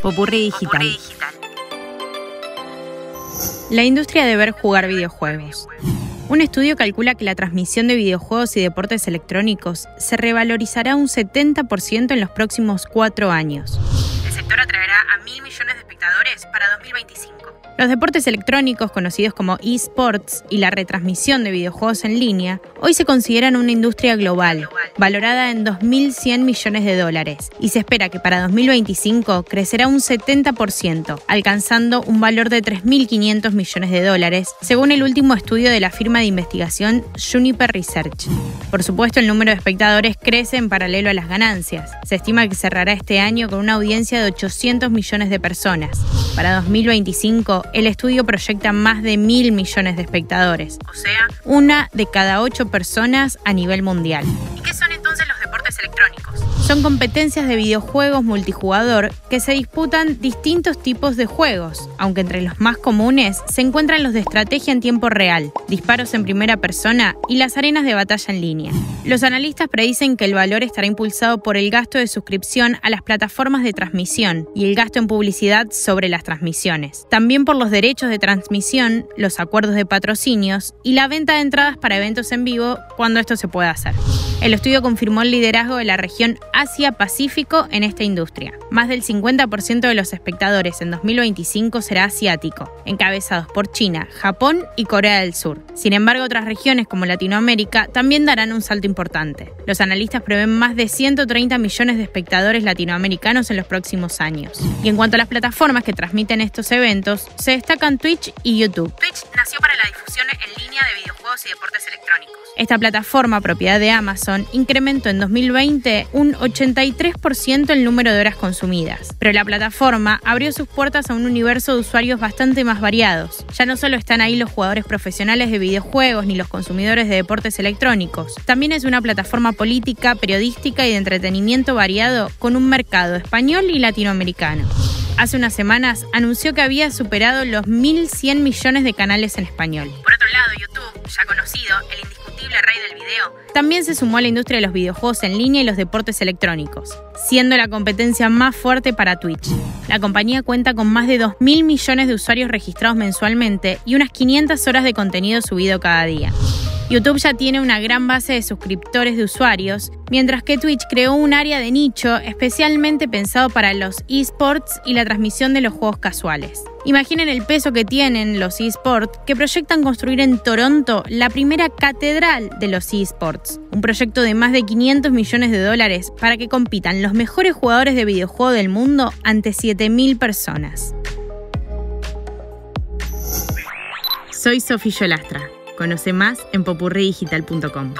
Popurrí digital. La industria de ver jugar videojuegos. Un estudio calcula que la transmisión de videojuegos y deportes electrónicos se revalorizará un 70% en los próximos cuatro años. El sector atraerá a mil millones de espectadores para 2025. Los deportes electrónicos, conocidos como esports, y la retransmisión de videojuegos en línea, hoy se consideran una industria global, valorada en 2.100 millones de dólares, y se espera que para 2025 crecerá un 70%, alcanzando un valor de 3.500 millones de dólares, según el último estudio de la firma de investigación Juniper Research. Por supuesto, el número de espectadores crece en paralelo a las ganancias. Se estima que cerrará este año con una audiencia de 800 millones de personas. Para 2025, el estudio proyecta más de mil millones de espectadores, o sea, una de cada ocho personas a nivel mundial. ¿Y qué son entonces los deportes electrónicos? Son competencias de videojuegos multijugador que se disputan distintos tipos de juegos, aunque entre los más comunes se encuentran los de estrategia en tiempo real, disparos en primera persona y las arenas de batalla en línea. Los analistas predicen que el valor estará impulsado por el gasto de suscripción a las plataformas de transmisión y el gasto en publicidad sobre las transmisiones. También por los derechos de transmisión, los acuerdos de patrocinios y la venta de entradas para eventos en vivo cuando esto se pueda hacer. El estudio confirmó el liderazgo de la región Asia-Pacífico en esta industria. Más del 50% de los espectadores en 2025 será asiático, encabezados por China, Japón y Corea del Sur. Sin embargo, otras regiones como Latinoamérica también darán un salto importante. Los analistas prevén más de 130 millones de espectadores latinoamericanos en los próximos años. Y en cuanto a las plataformas que transmiten estos eventos, se destacan Twitch y YouTube. Twitch nació para la difusión en línea videojuegos y deportes electrónicos. Esta plataforma, propiedad de Amazon, incrementó en 2020 un 83% el número de horas consumidas. Pero la plataforma abrió sus puertas a un universo de usuarios bastante más variados. Ya no solo están ahí los jugadores profesionales de videojuegos ni los consumidores de deportes electrónicos. También es una plataforma política, periodística y de entretenimiento variado con un mercado español y latinoamericano. Hace unas semanas anunció que había superado los 1.100 millones de canales en español. El indiscutible rey del video, también se sumó a la industria de los videojuegos en línea y los deportes electrónicos, siendo la competencia más fuerte para Twitch. La compañía cuenta con más de 2.000 millones de usuarios registrados mensualmente y unas 500 horas de contenido subido cada día. YouTube ya tiene una gran base de suscriptores de usuarios, mientras que Twitch creó un área de nicho especialmente pensado para los esports y la transmisión de los juegos casuales. Imaginen el peso que tienen los esports que proyectan construir en Toronto la primera catedral de los esports, un proyecto de más de 500 millones de dólares para que compitan los mejores jugadores de videojuego del mundo ante 7.000 personas. Soy Sofía Yolastra. Conoce más en popurridigital.com.